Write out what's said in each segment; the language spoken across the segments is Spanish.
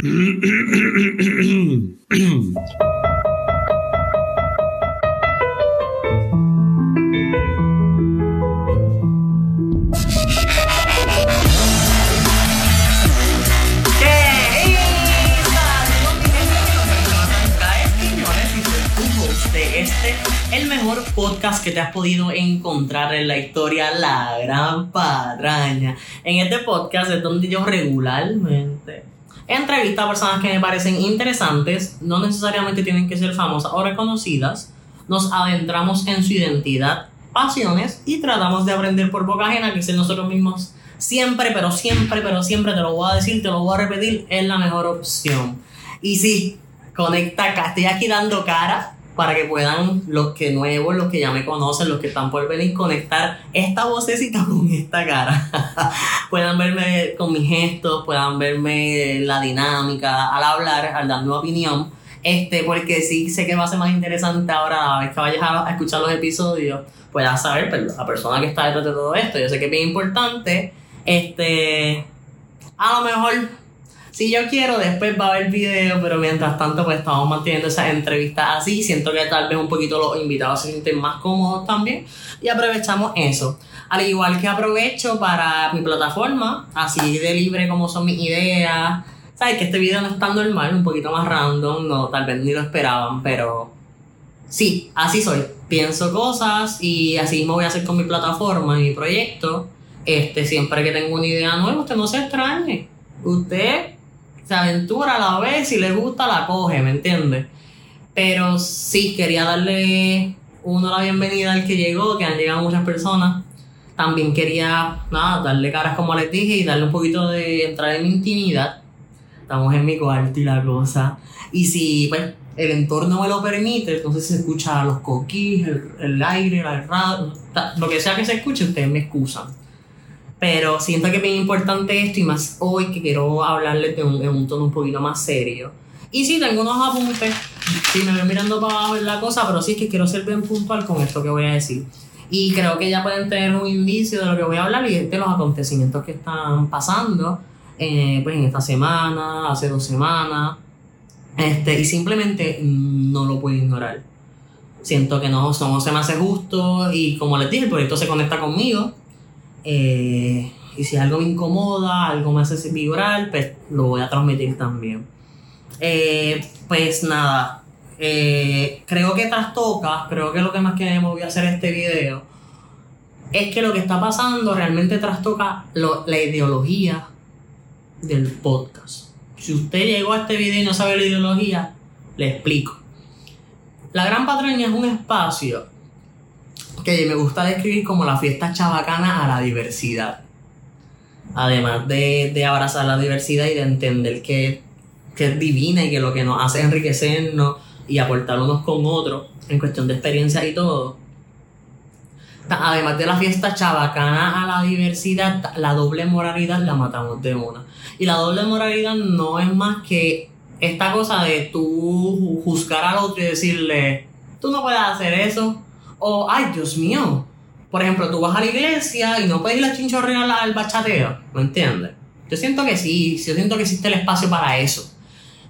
el mejor podcast que te has podido encontrar en la historia, La Gran Patraña. En este podcast es donde yo regularmente entrevisto a personas que me parecen interesantes, no necesariamente tienen que ser famosas o reconocidas. Nos adentramos en su identidad, pasiones y tratamos de aprender por boca ajena que ser nosotros mismos siempre, pero siempre, pero siempre te lo voy a decir, te lo voy a repetir, es la mejor opción. Y sí, conecta acá, estoy aquí dando cara para que puedan los que nuevos, los que ya me conocen, los que están por venir, conectar esta vocecita con esta cara. puedan verme con mis gestos, puedan verme la dinámica al hablar, al dar mi opinión. Este, porque sí sé que va a ser más interesante ahora, a vez que vayas a escuchar los episodios, puedas saber pero la persona que está detrás de todo esto. Yo sé que es bien importante. Este, a lo mejor si yo quiero, después va a haber video, pero mientras tanto, pues estamos manteniendo esas entrevistas así. Siento que tal vez un poquito los invitados se sienten más cómodos también. Y aprovechamos eso. Al igual que aprovecho para mi plataforma, así de libre como son mis ideas. Sabes que este video no es tan normal, un poquito más random, no, tal vez ni lo esperaban, pero sí, así soy. Pienso cosas y así me voy a hacer con mi plataforma y mi proyecto. Este, siempre que tengo una idea nueva, usted no se extrañe. Usted se aventura, la ve, si le gusta, la coge, ¿me entiendes? Pero sí, quería darle uno la bienvenida al que llegó, que han llegado muchas personas. También quería, nada, darle caras como les dije y darle un poquito de entrar en mi intimidad. Estamos en mi cuarto y la cosa. Y si, pues, el entorno me lo permite, entonces se escucha los coquís, el, el aire, la radio, lo que sea que se escuche, ustedes me excusan. Pero siento que es bien importante esto y más hoy que quiero hablarles de un, en un tono un poquito más serio. Y sí, tengo unos apuntes. Sí, me voy mirando para abajo en la cosa, pero sí es que quiero ser bien puntual con esto que voy a decir. Y creo que ya pueden tener un indicio de lo que voy a hablar y de los acontecimientos que están pasando eh, pues en esta semana, hace dos semanas. Este, y simplemente no lo puedo ignorar. Siento que no, no se me hace justo y como les dije, el proyecto se conecta conmigo eh, y si algo me incomoda, algo me hace vibrar, pues lo voy a transmitir también. Eh, pues nada, eh, creo que trastoca, creo que lo que más que voy a hacer este video es que lo que está pasando realmente trastoca la ideología del podcast. Si usted llegó a este video y no sabe la ideología, le explico. La Gran Patraña es un espacio que me gusta describir como la fiesta chabacana a la diversidad. Además de, abrazar la diversidad y de entender que, es divina y que lo que nos hace enriquecernos y aportar unos con otros en cuestión de experiencia y todo. Además de la fiesta chabacana a la diversidad, la doble moralidad la matamos de una. Y la doble moralidad no es más que esta cosa de tú juzgar al otro y decirle, tú no puedes hacer eso, o, ay, Dios mío. Por ejemplo, tú vas a la iglesia y no puedes ir a chinchorrear al bachateo. ¿Me entiendes? Yo siento que sí, yo siento que existe el espacio para eso.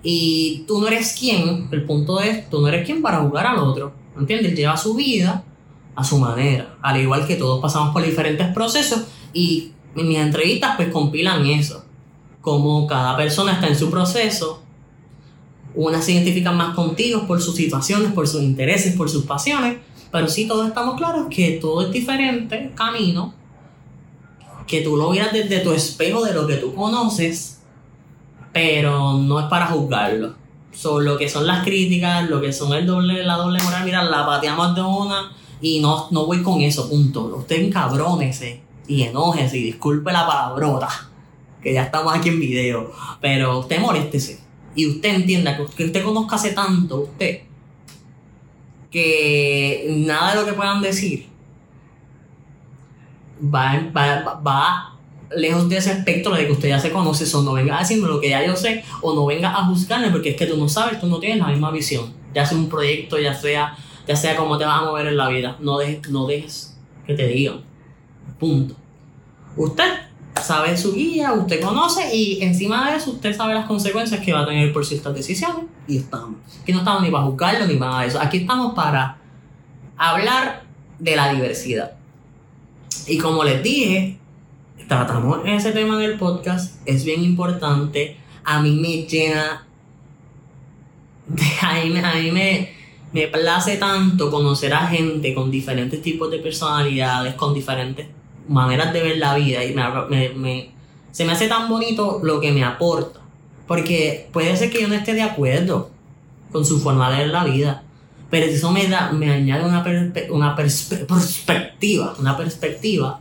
Y tú no eres quien, el punto es, tú no eres quien para jugar al otro. ¿Me entiendes? Lleva su vida a su manera. Al igual que todos pasamos por diferentes procesos y mis entrevistas pues compilan eso. Como cada persona está en su proceso. Unas se identifican más contigo por sus situaciones, por sus intereses, por sus pasiones pero sí todos estamos claros que todo es diferente, camino, que tú lo veas desde tu espejo de lo que tú conoces, pero no es para juzgarlo. Son lo que son las críticas, lo que son el doble, la doble moral, mira, la pateamos de una y no, no voy con eso, punto. Usted encabrónese y enójese y disculpe la palabrota, que ya estamos aquí en video, pero usted moléstese y usted entienda que usted conozca hace tanto, usted, que nada de lo que puedan decir va, va, va lejos de ese espectro de que usted ya se conoce, o no venga a decirme lo que ya yo sé, o no venga a juzgarme porque es que tú no sabes, tú no tienes la misma visión, ya sea un proyecto, ya sea, ya sea cómo te vas a mover en la vida, no dejes, no dejes que te digan, punto. Usted sabe su guía, usted conoce y encima de eso usted sabe las consecuencias que va a tener por ciertas decisiones y estamos. Aquí no estamos ni para juzgarlo ni para eso. Aquí estamos para hablar de la diversidad. Y como les dije, tratamos ese tema en el podcast, es bien importante. A mí me llena, a mí, a mí me, me place tanto conocer a gente con diferentes tipos de personalidades, con diferentes maneras de ver la vida y me, me, se me hace tan bonito lo que me aporta. Porque puede ser que yo no esté de acuerdo con su forma de ver la vida, pero eso me, da, me añade una, una perspectiva, una perspectiva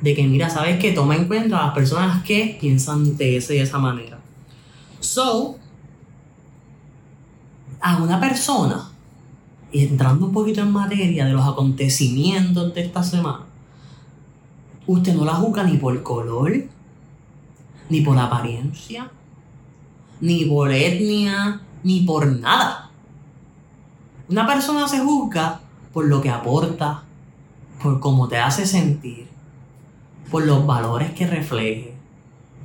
de que, mira, sabes que toma en cuenta a las personas que piensan de esa y esa manera. So, a una persona, y entrando un poquito en materia de los acontecimientos de esta semana, usted no la juzga ni por color, ni por apariencia, ni por etnia, ni por nada. Una persona se juzga por lo que aporta, por cómo te hace sentir, por los valores que refleje,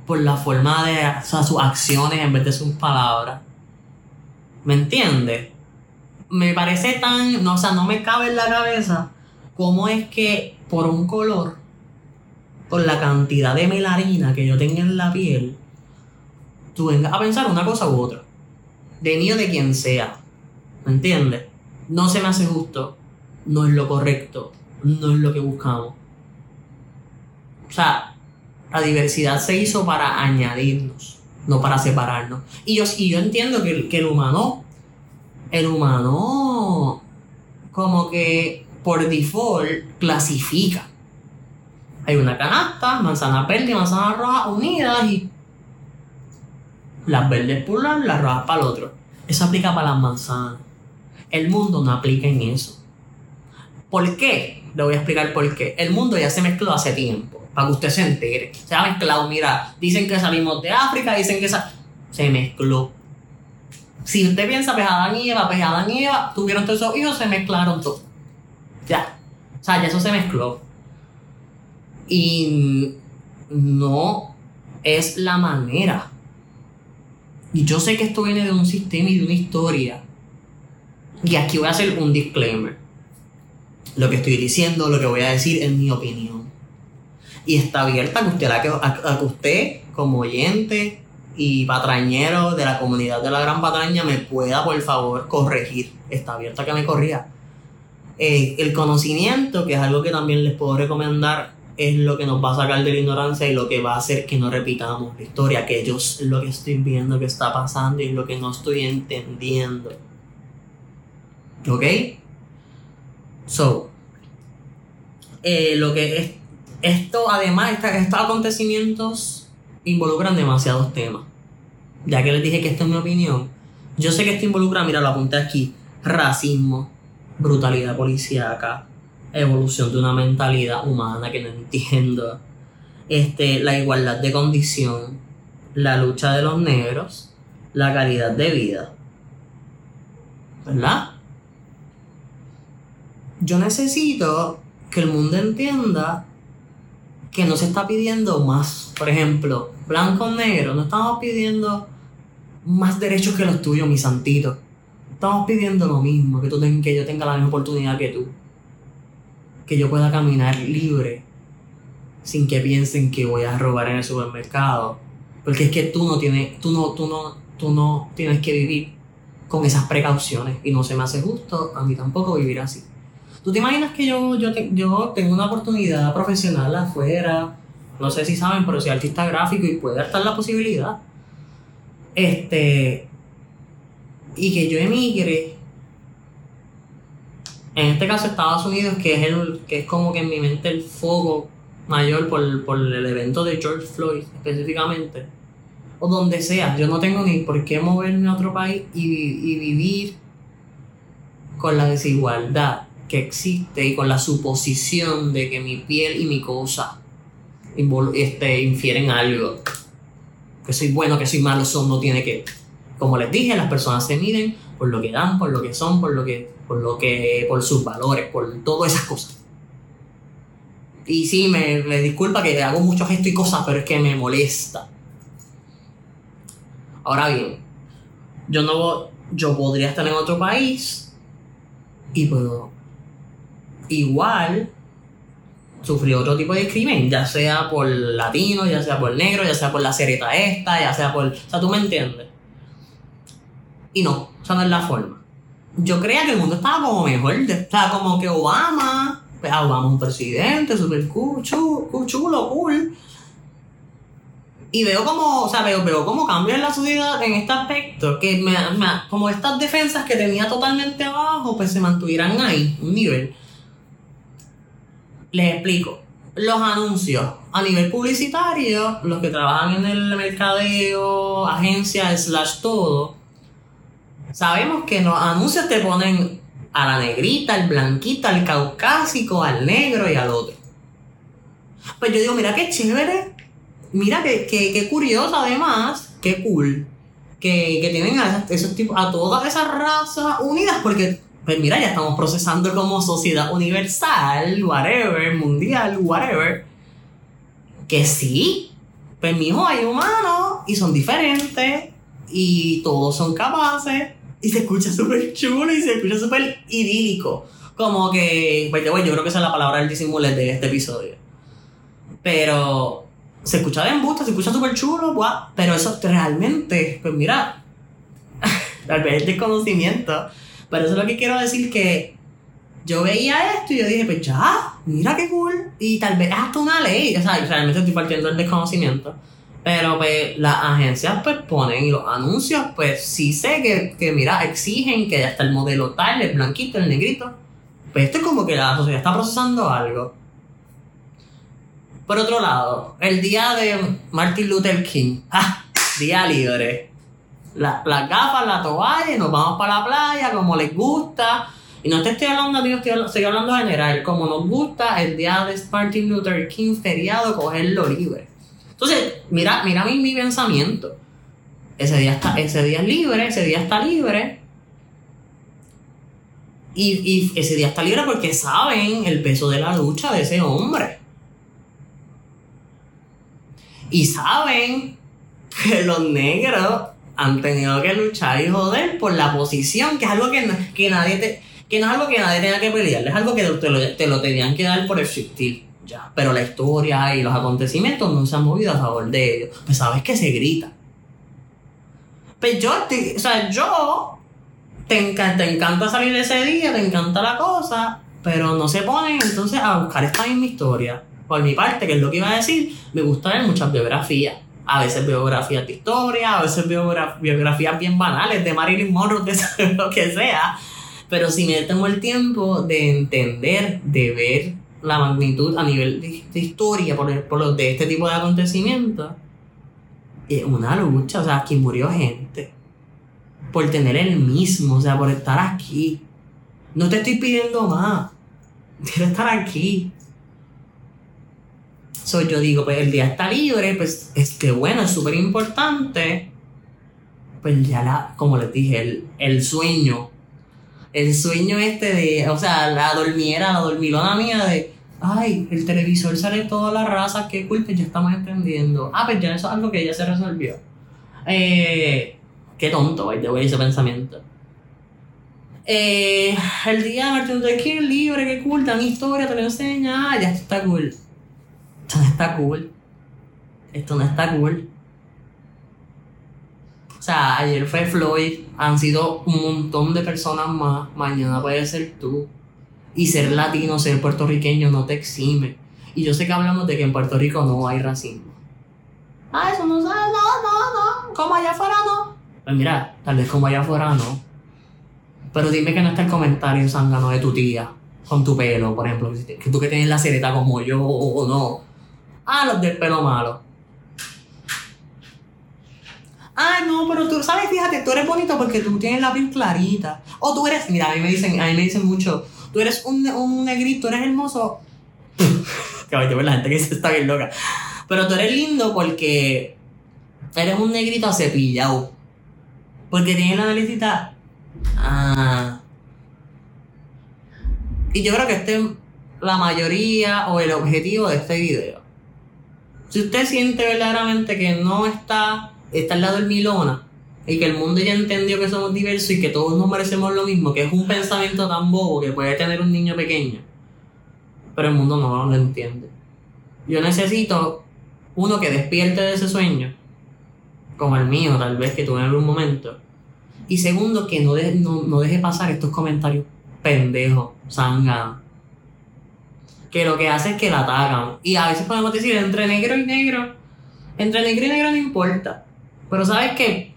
por la forma de o sea, sus acciones en vez de sus palabras. ¿Me entiendes? Me parece tan, no, o sea, no me cabe en la cabeza cómo es que por un color, por la cantidad de melarina que yo tenga en la piel, tú vengas a pensar una cosa u otra. De mí o de quien sea. ¿Me entiendes? No se me hace justo. No es lo correcto. No es lo que buscamos. O sea, la diversidad se hizo para añadirnos, no para separarnos. Y yo, y yo entiendo que, que el humano, el humano, como que por default clasifica. Hay una canasta, manzana verde y manzana roja unidas y las verdes por un lado, las rojas para el otro. Eso aplica para las manzanas. El mundo no aplica en eso. ¿Por qué? Le voy a explicar por qué. El mundo ya se mezcló hace tiempo para que usted se entere. Se ha mezclado, mira, dicen que salimos de África, dicen que se mezcló. Si usted piensa, pues Adán y Eva, pues y Eva tuvieron todos esos hijos, se mezclaron todos. Ya. O sea, ya eso se mezcló. Y no es la manera. Y yo sé que esto viene de un sistema y de una historia. Y aquí voy a hacer un disclaimer. Lo que estoy diciendo, lo que voy a decir es mi opinión y está abierta que usted, a, que usted como oyente y patrañero de la comunidad de la Gran Patraña me pueda por favor corregir. Está abierta que me corrija. Eh, el conocimiento, que es algo que también les puedo recomendar, es lo que nos va a sacar de la ignorancia y lo que va a hacer que no repitamos la historia, que yo lo que estoy viendo que está pasando y lo que no estoy entendiendo. ¿Ok? So, eh, lo que es esto, además, estos acontecimientos involucran demasiados temas. Ya que les dije que esta es mi opinión, yo sé que esto involucra, mira, lo apunté aquí, racismo, brutalidad policíaca, evolución de una mentalidad humana que no entiendo, este, la igualdad de condición, la lucha de los negros, la calidad de vida. ¿Verdad? Yo necesito que el mundo entienda que no se está pidiendo más. Por ejemplo, blanco negro, no estamos pidiendo más derechos que los tuyos, mi santito. Estamos pidiendo lo mismo, que, tú que yo tenga la misma oportunidad que tú. Que yo pueda caminar libre sin que piensen que voy a robar en el supermercado. Porque es que tú no tienes, tú no, tú no, tú no tienes que vivir con esas precauciones. Y no se me hace justo a mí tampoco vivir así. ¿Tú te imaginas que yo, yo, yo tengo una oportunidad profesional afuera? No sé si saben, pero soy artista gráfico y puede estar la posibilidad. Este. Y que yo emigre. En este caso, Estados Unidos, que es, el, que es como que en mi mente el foco mayor por, por el evento de George Floyd específicamente. O donde sea. Yo no tengo ni por qué moverme a otro país y, y vivir con la desigualdad que existe y con la suposición de que mi piel y mi cosa este, infieren algo. Que soy bueno, que soy malo, eso no tiene que. Como les dije, las personas se miden por lo que dan, por lo que son, por lo que, por lo que, por sus valores, por todas esas cosas. Y sí, me, me disculpa que hago mucho gesto y cosas, pero es que me molesta. Ahora bien, yo no yo podría estar en otro país y puedo igual sufrir otro tipo de crimen, ya sea por latino, ya sea por negro, ya sea por la cereta esta, ya sea por... O sea, tú me entiendes. Y no, o sea, no la forma. Yo creía que el mundo estaba como mejor, sea, como que Obama, pues Obama es un presidente, súper cool, chulo, cool y veo como, o sea, veo, veo cómo cambia la sociedad en este aspecto, que me, como estas defensas que tenía totalmente abajo, pues se mantuvieran ahí, un nivel. Les explico. Los anuncios a nivel publicitario, los que trabajan en el mercadeo, agencias, slash todo, sabemos que los anuncios te ponen a la negrita, al blanquita, al caucásico, al negro y al otro. Pues yo digo, mira qué chévere. Mira que, que, curioso además, qué cool, que, que tienen a, esos tipos, a todas esas razas unidas, porque, pues mira, ya estamos procesando como sociedad universal, whatever, mundial, whatever, que sí, pues mijo, hay humanos y son diferentes y todos son capaces y se escucha súper chulo y se escucha súper idílico. Como que, pues yo creo que esa es la palabra del disimulo de este episodio. Pero se escucha de embuste, se escucha súper chulo, pero eso realmente, pues mira, tal vez es desconocimiento, pero eso es lo que quiero decir que yo veía esto y yo dije, pues ya, mira qué cool, y tal vez hasta una ley, o sea, realmente estoy partiendo del desconocimiento, pero pues las agencias pues ponen y los anuncios, pues sí sé que, que mira, exigen que ya está el modelo tal, el blanquito, el negrito, pues esto es como que la sociedad está procesando algo. Por otro lado, el día de Martin Luther King. ¡Ah! Día libre. las gafas, la toalla, nos vamos para la playa como les gusta. Y no te estoy hablando, digo, estoy, hablando general. Como nos gusta el día de Martin Luther King feriado, cogerlo libre. Entonces, mira, mira mi, mi pensamiento. Ese día, está, ese día es libre, ese día está libre. Y, y ese día está libre porque saben el peso de la lucha de ese hombre. Y saben que los negros han tenido que luchar y joder por la posición, que es algo que, que nadie te, que no es algo que nadie tenga que pelear, es algo que te lo, te lo tenían que dar por existir. Ya. Pero la historia y los acontecimientos no se han movido a favor de ellos. Pues sabes que se grita. Pues yo, o sea, yo te, te encanta salir ese día, te encanta la cosa, pero no se ponen entonces a buscar esta misma historia por mi parte, que es lo que iba a decir, me gusta ver muchas biografías. A veces biografías de historia, a veces biografías bien banales de Marilyn Monroe, de lo que sea. Pero si me tengo el tiempo de entender, de ver la magnitud a nivel de, historia por, por los de este tipo de acontecimientos, es una lucha. O sea, aquí murió gente por tener el mismo, o sea, por estar aquí. No te estoy pidiendo más. Quiero estar aquí yo digo, pues el día está libre, pues es que bueno, es súper importante. Pues ya la, como les dije, el, el sueño. El sueño este de, o sea, la dormiera, la dormilona mía de, ay, el televisor sale toda la raza, qué cool, pues ya estamos entendiendo. Ah, pues ya eso es algo que ya se resolvió. Eh, qué tonto, de ese pensamiento. Eh, el día de Martin Luther libre, qué cool, dan historia, te lo enseña, ah, ya está cool esto no está cool. Esto no está cool. O sea, ayer fue Floyd, han sido un montón de personas más, mañana puede ser tú. Y ser latino, ser puertorriqueño no te exime. Y yo sé que hablamos de que en Puerto Rico no hay racismo. Ah, eso no sabe, no, no, no. Como allá afuera no. Pues mira, tal vez como allá afuera no. Pero dime que no está el comentario zángano de tu tía con tu pelo, por ejemplo. Que tú que tienes la cereta como yo o no Ah, los del pelo malo. Ay, no, pero tú, ¿sabes? Fíjate, tú eres bonito porque tú tienes la piel clarita. O tú eres, mira, a mí me dicen, a mí me dicen mucho, tú eres un, un negrito, eres hermoso. Caballo, la gente que se está bien loca. Pero tú eres lindo porque eres un negrito acepillado. Porque tienes la naricita. Ah. Y yo creo que este la mayoría o el objetivo de este video. Si usted siente verdaderamente que no está, está al lado del milona y que el mundo ya entendió que somos diversos y que todos nos merecemos lo mismo, que es un pensamiento tan bobo que puede tener un niño pequeño, pero el mundo no lo entiende. Yo necesito uno que despierte de ese sueño, como el mío, tal vez que tuve en algún momento. Y segundo, que no, no, deje pasar estos comentarios pendejos, zánganos que lo que hace es que la atacan. Y a veces podemos decir entre negro y negro, entre negro y negro no importa. Pero sabes que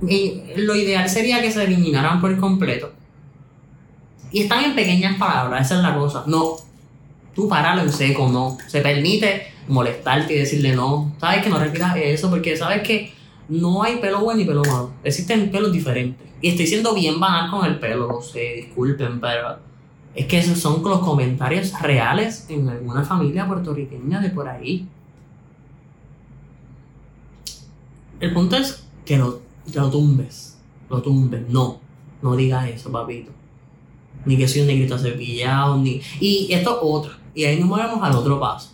lo ideal sería que se eliminaran por completo. Y están en pequeñas palabras, esa es la cosa. No, tú páralo en seco, no. Se permite molestarte y decirle no. Sabes que no repitas eso porque sabes que no hay pelo bueno y pelo malo. Existen pelos diferentes. Y estoy siendo bien banal con el pelo, no sé, disculpen, pero es que esos son los comentarios reales en alguna familia puertorriqueña de por ahí. El punto es que lo, lo tumbes. Lo tumbes. No. No digas eso, papito. Ni que soy un negrito cepillado, ni. Y esto es otro. Y ahí nos movemos al otro paso.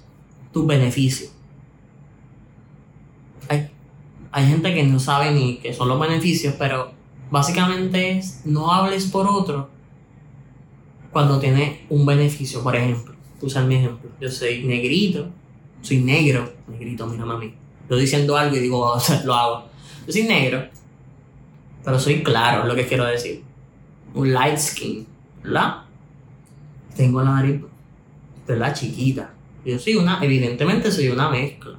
Tus beneficios. Hay, hay gente que no sabe ni qué son los beneficios, pero básicamente es no hables por otro cuando tiene un beneficio. Por ejemplo, usar mi ejemplo. Yo soy negrito, soy negro, negrito, mira mami. Estoy diciendo algo y digo, lo hago. Yo soy negro, pero soy claro, es lo que quiero decir. Un light skin, ¿verdad? Tengo la nariz, ¿verdad? Chiquita. Yo soy una, evidentemente soy una mezcla.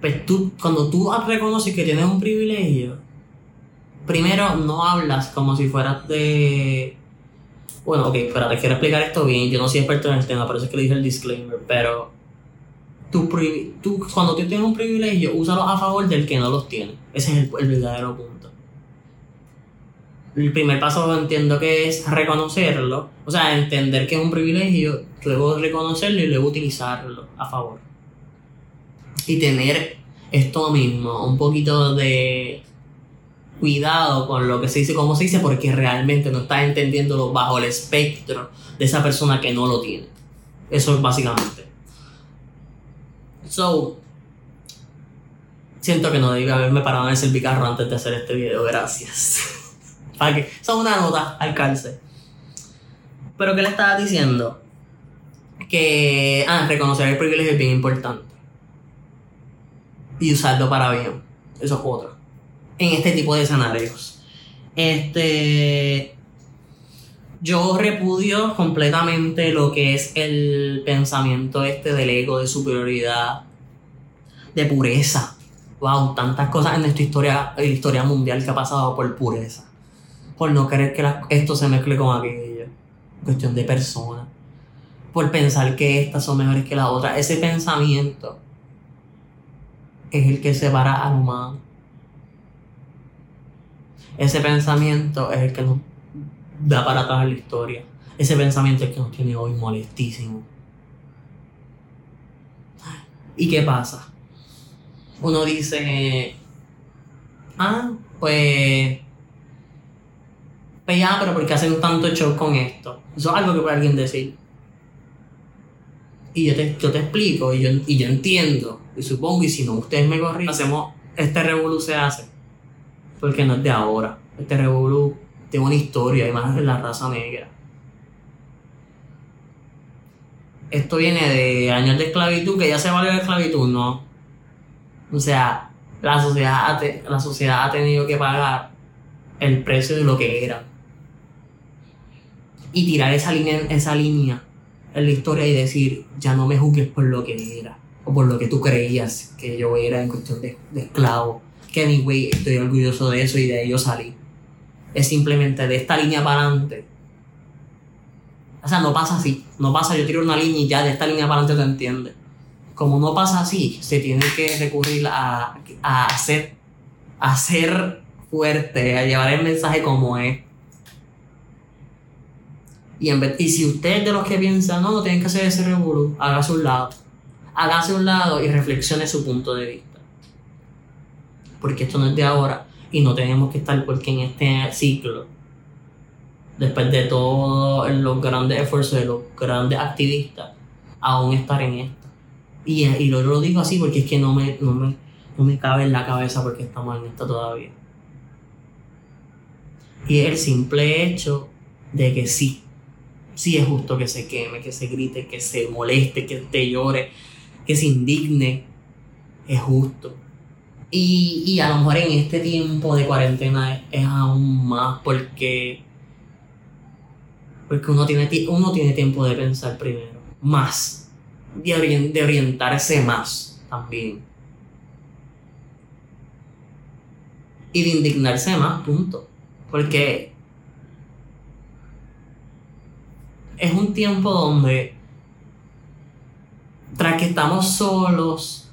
Pues tú, cuando tú reconoces que tienes un privilegio, primero no hablas como si fueras de bueno, ok, espérate, quiero explicar esto bien. Yo no soy experto en el tema, por eso es que le dije el disclaimer. Pero tú, tú, cuando tú tienes un privilegio, úsalo a favor del que no los tiene. Ese es el, el verdadero punto. El primer paso entiendo que es reconocerlo, o sea, entender que es un privilegio, luego reconocerlo y luego utilizarlo a favor. Y tener esto mismo, un poquito de cuidado con lo que se dice, como se dice, porque realmente no estás entendiéndolo bajo el espectro de esa persona que no lo tiene. Eso es básicamente. So, siento que no debí haberme parado en el servicarro antes de hacer este video, gracias. Para que, son una nota al calce. Pero ¿qué le estaba diciendo? Que, ah, reconocer el privilegio es bien importante. Y usarlo para bien. Eso es otro en este tipo de escenarios. Este. Yo repudio completamente lo que es el pensamiento este del ego, de superioridad, de pureza. Wow, tantas cosas en nuestra historia, en la historia mundial que ha pasado por pureza. Por no querer que esto se mezcle con aquello. Cuestión de personas. Por pensar que estas son mejores que las otras. Ese pensamiento es el que separa al humano ese pensamiento es el que nos da para atrás la historia. Ese pensamiento que nos tiene hoy molestísimo. ¿Y qué pasa? Uno dice, ah, pues, pues ya, pero ¿por qué hacen tanto show con esto? Eso es algo que puede alguien decir. Y yo te, yo te explico, y yo, y yo entiendo, y supongo, y si no, ustedes me corrigen, hacemos, este revolú se hace porque no es de ahora. Este revolú tiene una historia, y más la raza negra. Esto viene de años de esclavitud, que ya se valió la esclavitud, no. O sea, la sociedad, ha la sociedad ha tenido que pagar el precio de lo que era. Y tirar esa línea, esa línea en la historia y decir, ya no me juzgues por lo que era, o por lo que tú creías que yo era en cuestión de, de esclavo que anyway estoy orgulloso de eso y de ello salí. Es simplemente de esta línea para adelante. O sea, no pasa así. No pasa, yo tiro una línea y ya de esta línea para adelante te entiende. Como no pasa así, se tiene que recurrir a, a hacer, a ser fuerte, a llevar el mensaje como es. Y, en vez, y si usted es de los que piensan, no, no tienen que hacer ese revuelo, hágase un lado. Hágase un lado y reflexione su punto de vista porque esto no es de ahora y no tenemos que estar porque en este ciclo después de todos los grandes esfuerzos de los grandes activistas, aún estar en esto. Y, y lo, lo digo así porque es que no me, no, me, no me cabe en la cabeza porque estamos en esto todavía. Y el simple hecho de que sí, sí es justo que se queme, que se grite, que se moleste, que te llore, que se indigne, es justo. Y, y a lo mejor en este tiempo de cuarentena es, aún más porque, porque uno, tiene, uno tiene tiempo de pensar primero, más, de, de orientarse más también. Y de indignarse más, punto. Porque es un tiempo donde, tras que estamos solos,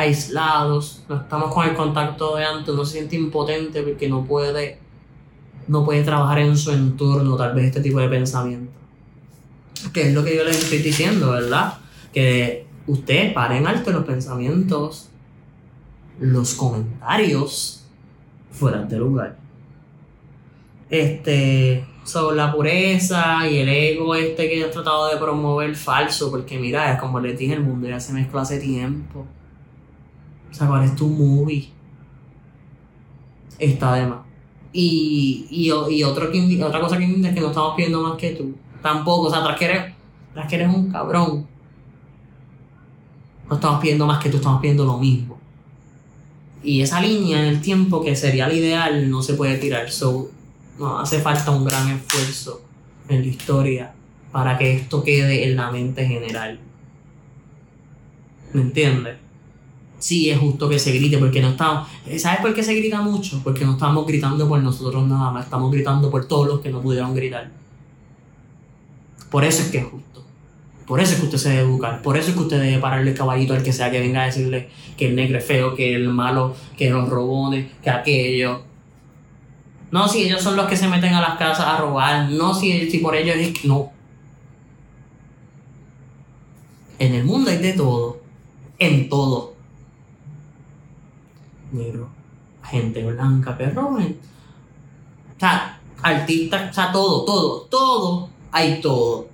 aislados, no estamos con el contacto de antes, uno se siente impotente porque no puede, no puede trabajar en su entorno, tal vez este tipo de pensamiento. Que es lo que yo les estoy diciendo, ¿verdad? Que usted pare en alto los pensamientos, los comentarios fuera de lugar. Este, sobre la pureza y el ego este que he tratado de promover falso, porque mira, es como les dije, el mundo ya se mezcla hace tiempo. O sea, ¿cuál es tu movie? Está de más. Y, y, y otra cosa que es que no estamos pidiendo más que tú. Tampoco, o sea, tras que eres, tras eres un cabrón. No estamos pidiendo más que tú, estamos pidiendo lo mismo. Y esa línea en el tiempo que sería el ideal no se puede tirar. So, hace falta un gran esfuerzo en la historia para que esto quede en la mente general. ¿Me entiendes? Sí, es justo que se grite, porque no estamos. ¿Sabes por qué se grita mucho? Porque no estamos gritando por nosotros nada más, estamos gritando por todos los que no pudieron gritar. Por eso es que es justo. Por eso es que usted se debe educar. Por eso es que usted debe pararle el caballito al que sea que venga a decirle que el negro es feo, que el malo, que los robones, que aquello. No, si ellos son los que se meten a las casas a robar. No, si, si por ellos es que no. En el mundo hay de todo. En todo. Negro. Gente blanca, perro. O sea, artistas, o sea, todo, todo, todo. Hay todo.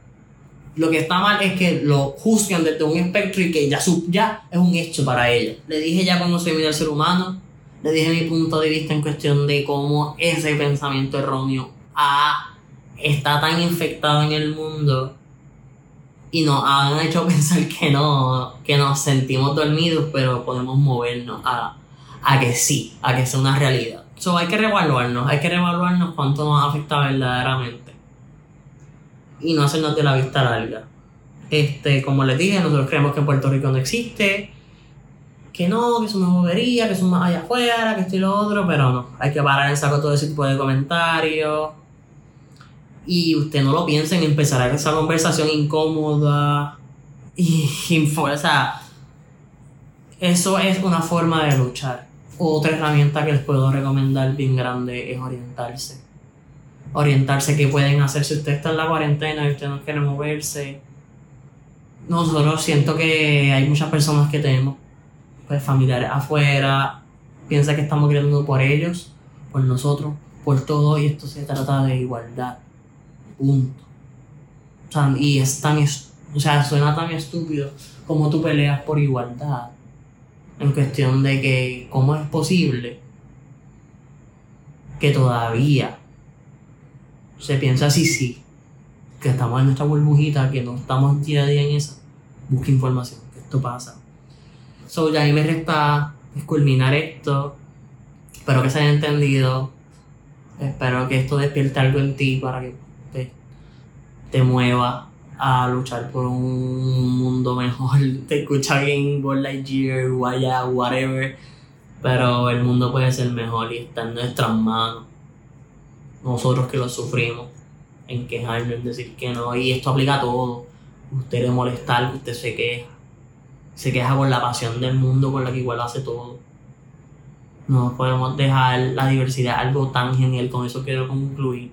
Lo que está mal es que lo juzgan desde un espectro y que ya, ya es un hecho para ellos. Le dije ya cuando se mira ser humano le dije mi punto de vista en cuestión de cómo ese pensamiento erróneo está tan infectado en el mundo y nos han hecho pensar que no, que nos sentimos dormidos, pero podemos movernos a, a que sí, a que sea una realidad. So, hay que reevaluarnos, hay que reevaluarnos cuánto nos afecta verdaderamente y no hacernos de la vista larga. Este, como les dije, nosotros creemos que en Puerto Rico no existe, que no, que es una bobería, que son más allá afuera, que esto y lo otro, pero no, hay que parar en saco todo ese tipo de comentarios. Y usted no lo piensa en empezar esa conversación incómoda. Y, o sea, eso es una forma de luchar. Otra herramienta que les puedo recomendar bien grande es orientarse. Orientarse, qué pueden hacer si usted está en la cuarentena y usted no quiere moverse. Nosotros siento que hay muchas personas que tenemos pues, familiares afuera, piensa que estamos creando por ellos, por nosotros, por todo, y esto se trata de igualdad. Punto. O sea, y es tan, o sea, suena tan estúpido como tú peleas por igualdad. En cuestión de que, ¿cómo es posible que todavía se piensa así, sí, que estamos en nuestra burbujita, que no estamos día a día en eso? Busca información, que esto pasa So, ya a mí me resta culminar esto. Espero que se haya entendido. Espero que esto despierte algo en ti para que te, te mueva a luchar por un mundo mejor. Te escucha bien World Lightyear, Guaya, whatever. Pero el mundo puede ser mejor y está en nuestras manos. Nosotros que lo sufrimos. En quejarnos, en decir que no. Y esto aplica a todo. Usted le molesta usted se queja se queja por la pasión del mundo con la que igual hace todo. No podemos dejar la diversidad algo tan genial, con eso quiero concluir.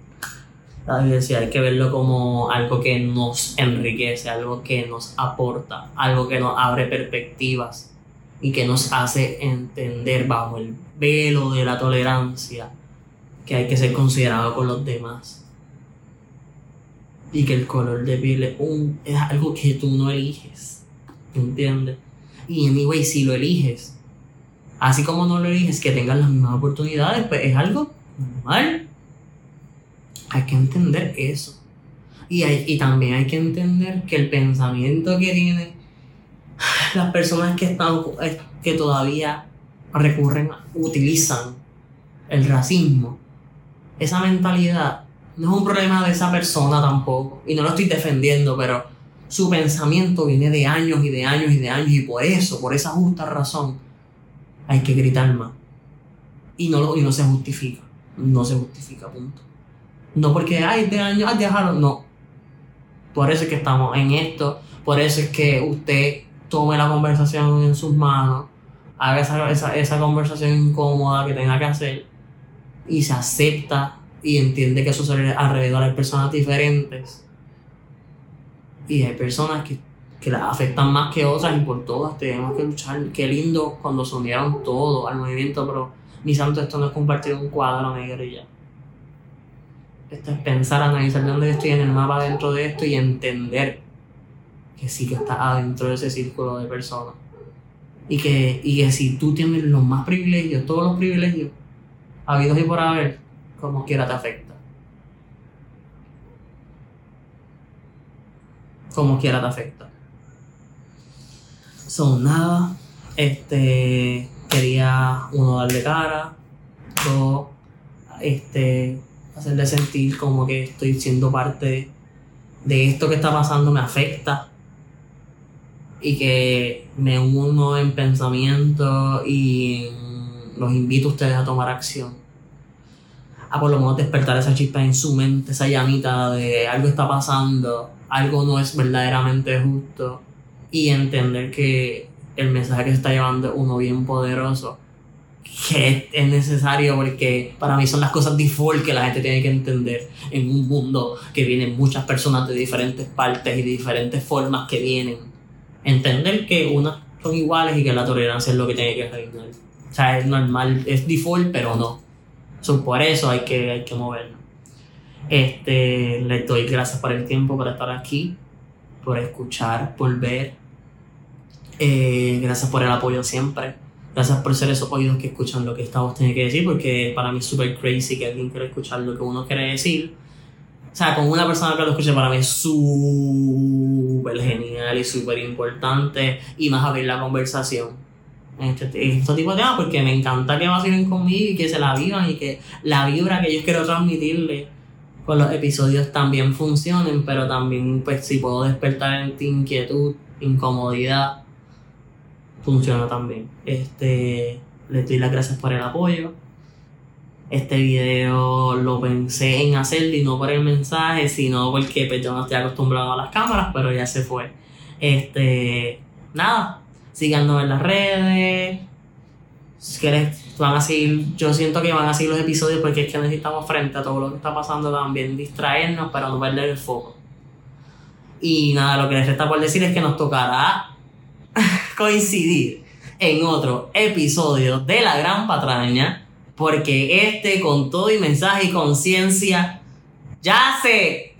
La hay que verlo como algo que nos enriquece, algo que nos aporta, algo que nos abre perspectivas y que nos hace entender bajo el velo de la tolerancia que hay que ser considerado con los demás. y que el color de piel es algo que tú no eliges. ¿Entiendes? Y anyway, si lo eliges, así como no lo eliges, que tengas las mismas oportunidades, pues es algo normal. Hay que entender eso. Y, hay, y también hay que entender que el pensamiento que tienen las personas que están que todavía recurren, utilizan el racismo, esa mentalidad no es un problema de esa persona tampoco. Y no lo estoy defendiendo, pero su pensamiento viene de años y de años y de años. Y por eso, por esa justa razón, hay que gritar más. Y no, y no se justifica. No se justifica, punto. No porque, hay de años, ay, dejaron. No. Por eso es que estamos en esto. Por eso es que usted tome la conversación en sus manos. Haga esa, esa, esa conversación incómoda que tenga que hacer. Y se acepta y entiende que sucede alrededor hay personas diferentes y hay personas que, que las afectan más que otras y por todas tenemos que luchar. Qué lindo cuando se unieron todos al movimiento, pero mi santo, esto no es compartir un cuadro negro y ya. Pensar, analizar dónde estoy en el mapa dentro de esto y entender que sí que estás adentro de ese círculo de personas. Y que, y que si tú tienes los más privilegios, todos los privilegios habidos y por haber, como quiera te afecta. Como quiera te afecta. Son nada. Este. Quería uno darle cara. Dos. Este. Hacerle sentir como que estoy siendo parte de esto que está pasando me afecta. Y que me uno en pensamiento y los invito a ustedes a tomar acción. A por lo menos despertar esa chispa en su mente, esa llamita de algo está pasando, algo no es verdaderamente justo. Y entender que el mensaje que se está llevando es uno bien poderoso que es necesario porque para mí son las cosas default que la gente tiene que entender en un mundo que vienen muchas personas de diferentes partes y de diferentes formas que vienen. Entender que unas son iguales y que la tolerancia es lo que tiene que reinar. O sea, es normal, es default, pero no por eso hay que, hay que movernos. Este, les doy gracias por el tiempo, por estar aquí, por escuchar, por ver. Eh, gracias por el apoyo siempre. Gracias por ser esos oídos que escuchan lo que esta voz tiene que decir, porque para mí es súper crazy que alguien quiera escuchar lo que uno quiere decir. O sea, con una persona que lo escuche para mí es súper genial y súper importante y más abrir la conversación este, este tipo de temas porque me encanta que vacilen conmigo y que se la vivan y que la vibra que yo quiero transmitirle con los episodios también funcionen, pero también pues si puedo despertar en ti inquietud, incomodidad, funciona también. Este, les doy las gracias por el apoyo. Este video lo pensé en hacerlo y no por el mensaje, sino porque pues, yo no estoy acostumbrado a las cámaras, pero ya se fue. Este, nada, síganos en las redes. Si quieres, van a seguir, yo siento que van a seguir los episodios porque es que necesitamos frente a todo lo que está pasando también distraernos para no perder el foco. Y nada, lo que les resta por decir es que nos tocará coincidir en otro episodio de La Gran Patraña, porque este con todo y mensaje y conciencia ya se